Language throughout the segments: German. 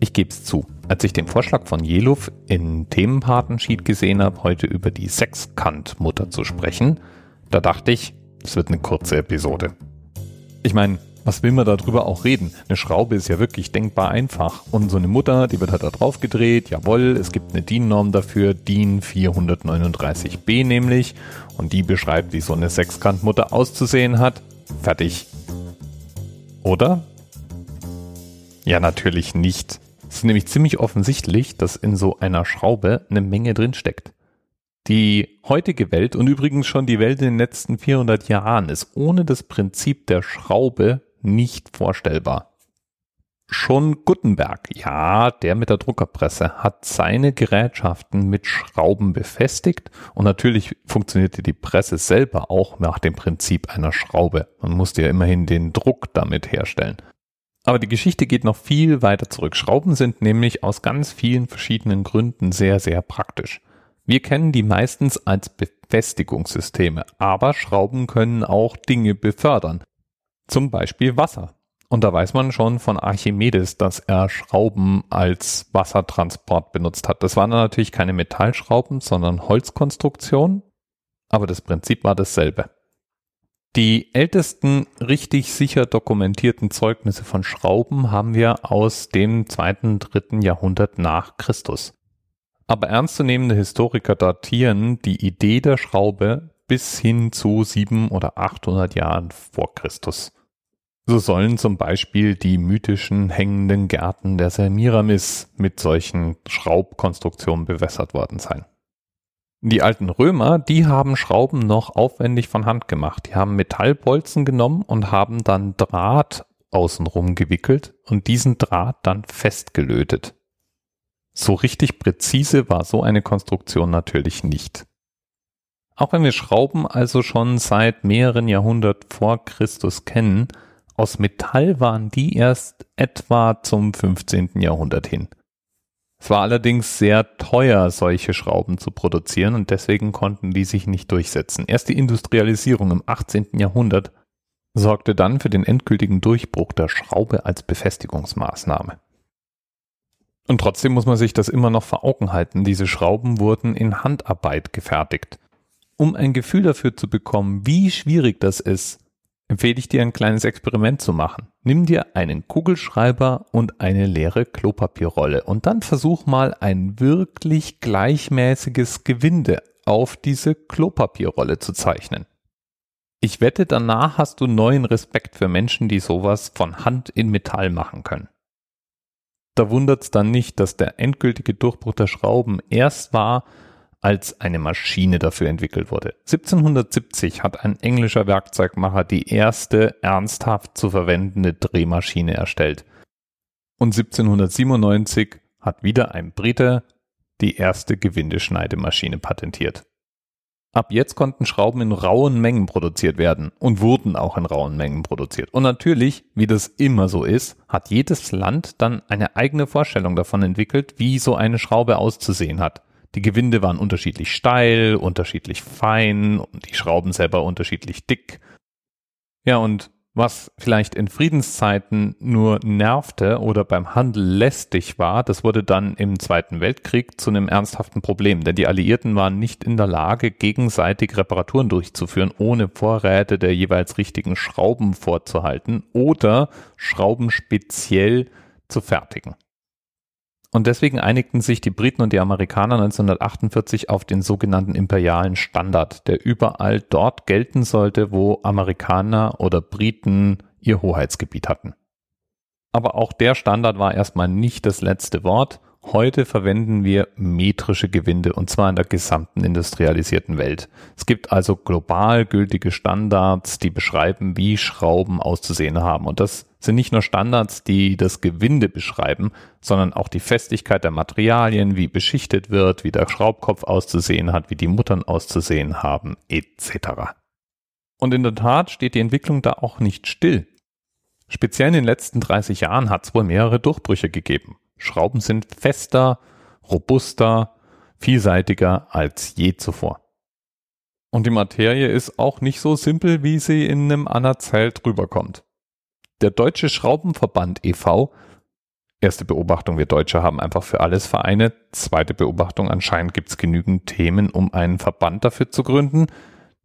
Ich gebe es zu. Als ich den Vorschlag von Jeluf in Themenpartensheet gesehen habe, heute über die Sechskantmutter zu sprechen, da dachte ich, es wird eine kurze Episode. Ich meine, was will man darüber auch reden? Eine Schraube ist ja wirklich denkbar einfach. Und so eine Mutter, die wird halt da drauf gedreht. Jawohl, es gibt eine DIN-Norm dafür, DIN 439b nämlich. Und die beschreibt, wie so eine Sechskantmutter auszusehen hat. Fertig. Oder? Ja, natürlich nicht. Es ist nämlich ziemlich offensichtlich, dass in so einer Schraube eine Menge drin steckt. Die heutige Welt und übrigens schon die Welt in den letzten 400 Jahren ist ohne das Prinzip der Schraube nicht vorstellbar. Schon Gutenberg, ja, der mit der Druckerpresse, hat seine Gerätschaften mit Schrauben befestigt und natürlich funktionierte die Presse selber auch nach dem Prinzip einer Schraube. Man musste ja immerhin den Druck damit herstellen. Aber die Geschichte geht noch viel weiter zurück. Schrauben sind nämlich aus ganz vielen verschiedenen Gründen sehr, sehr praktisch. Wir kennen die meistens als Befestigungssysteme, aber Schrauben können auch Dinge befördern. Zum Beispiel Wasser. Und da weiß man schon von Archimedes, dass er Schrauben als Wassertransport benutzt hat. Das waren natürlich keine Metallschrauben, sondern Holzkonstruktionen, aber das Prinzip war dasselbe. Die ältesten richtig sicher dokumentierten Zeugnisse von Schrauben haben wir aus dem zweiten, dritten Jahrhundert nach Christus. Aber ernstzunehmende Historiker datieren die Idee der Schraube bis hin zu sieben oder achthundert Jahren vor Christus. So sollen zum Beispiel die mythischen hängenden Gärten der Semiramis mit solchen Schraubkonstruktionen bewässert worden sein. Die alten Römer, die haben Schrauben noch aufwendig von Hand gemacht. Die haben Metallbolzen genommen und haben dann Draht außenrum gewickelt und diesen Draht dann festgelötet. So richtig präzise war so eine Konstruktion natürlich nicht. Auch wenn wir Schrauben also schon seit mehreren Jahrhunderten vor Christus kennen, aus Metall waren die erst etwa zum 15. Jahrhundert hin. Es war allerdings sehr teuer, solche Schrauben zu produzieren und deswegen konnten die sich nicht durchsetzen. Erst die Industrialisierung im 18. Jahrhundert sorgte dann für den endgültigen Durchbruch der Schraube als Befestigungsmaßnahme. Und trotzdem muss man sich das immer noch vor Augen halten. Diese Schrauben wurden in Handarbeit gefertigt. Um ein Gefühl dafür zu bekommen, wie schwierig das ist, empfehle ich dir ein kleines Experiment zu machen. Nimm dir einen Kugelschreiber und eine leere Klopapierrolle und dann versuch mal ein wirklich gleichmäßiges Gewinde auf diese Klopapierrolle zu zeichnen. Ich wette, danach hast du neuen Respekt für Menschen, die sowas von Hand in Metall machen können. Da wundert's dann nicht, dass der endgültige Durchbruch der Schrauben erst war, als eine Maschine dafür entwickelt wurde. 1770 hat ein englischer Werkzeugmacher die erste ernsthaft zu verwendende Drehmaschine erstellt. Und 1797 hat wieder ein Brite die erste Gewindeschneidemaschine patentiert. Ab jetzt konnten Schrauben in rauen Mengen produziert werden und wurden auch in rauen Mengen produziert. Und natürlich, wie das immer so ist, hat jedes Land dann eine eigene Vorstellung davon entwickelt, wie so eine Schraube auszusehen hat. Die Gewinde waren unterschiedlich steil, unterschiedlich fein und die Schrauben selber unterschiedlich dick. Ja, und was vielleicht in Friedenszeiten nur nervte oder beim Handel lästig war, das wurde dann im Zweiten Weltkrieg zu einem ernsthaften Problem, denn die Alliierten waren nicht in der Lage, gegenseitig Reparaturen durchzuführen, ohne Vorräte der jeweils richtigen Schrauben vorzuhalten oder Schrauben speziell zu fertigen. Und deswegen einigten sich die Briten und die Amerikaner 1948 auf den sogenannten imperialen Standard, der überall dort gelten sollte, wo Amerikaner oder Briten ihr Hoheitsgebiet hatten. Aber auch der Standard war erstmal nicht das letzte Wort Heute verwenden wir metrische Gewinde und zwar in der gesamten industrialisierten Welt. Es gibt also global gültige Standards, die beschreiben, wie Schrauben auszusehen haben. Und das sind nicht nur Standards, die das Gewinde beschreiben, sondern auch die Festigkeit der Materialien, wie beschichtet wird, wie der Schraubkopf auszusehen hat, wie die Muttern auszusehen haben, etc. Und in der Tat steht die Entwicklung da auch nicht still. Speziell in den letzten 30 Jahren hat es wohl mehrere Durchbrüche gegeben. Schrauben sind fester, robuster, vielseitiger als je zuvor. Und die Materie ist auch nicht so simpel, wie sie in einem Anerzelt rüberkommt. Der Deutsche Schraubenverband e.V. Erste Beobachtung, wir Deutsche haben einfach für alles Vereine. Zweite Beobachtung, anscheinend gibt es genügend Themen, um einen Verband dafür zu gründen.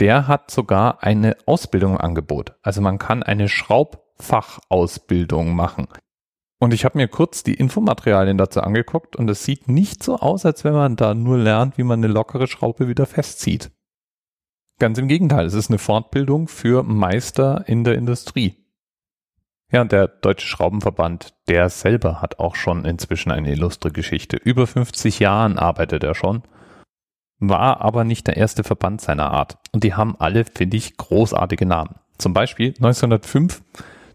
Der hat sogar eine Ausbildung im Angebot. Also man kann eine Schraubfachausbildung machen. Und ich habe mir kurz die Infomaterialien dazu angeguckt und es sieht nicht so aus, als wenn man da nur lernt, wie man eine lockere Schraube wieder festzieht. Ganz im Gegenteil, es ist eine Fortbildung für Meister in der Industrie. Ja, und der Deutsche Schraubenverband, der selber hat auch schon inzwischen eine illustre Geschichte. Über 50 Jahren arbeitet er schon, war aber nicht der erste Verband seiner Art. Und die haben alle, finde ich, großartige Namen. Zum Beispiel 1905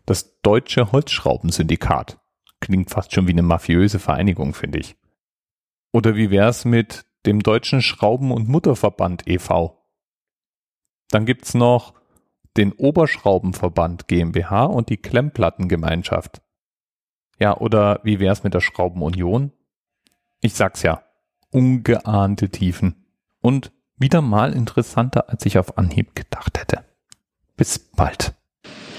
das Deutsche Holzschraubensyndikat. Klingt fast schon wie eine mafiöse Vereinigung, finde ich. Oder wie wär's mit dem Deutschen Schrauben- und Mutterverband e.V.? Dann gibt's noch den Oberschraubenverband GmbH und die Klemmplattengemeinschaft. Ja, oder wie wär's mit der Schraubenunion? Ich sag's ja, ungeahnte Tiefen. Und wieder mal interessanter, als ich auf Anhieb gedacht hätte. Bis bald.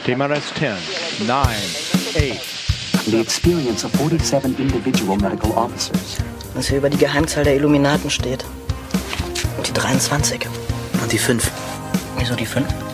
TMRS 10, 9, 8. The experience of 47 individual medical officers. Was hier über die Geheimzahl der Illuminaten steht. Und die 23. Und die 5. Wieso die 5?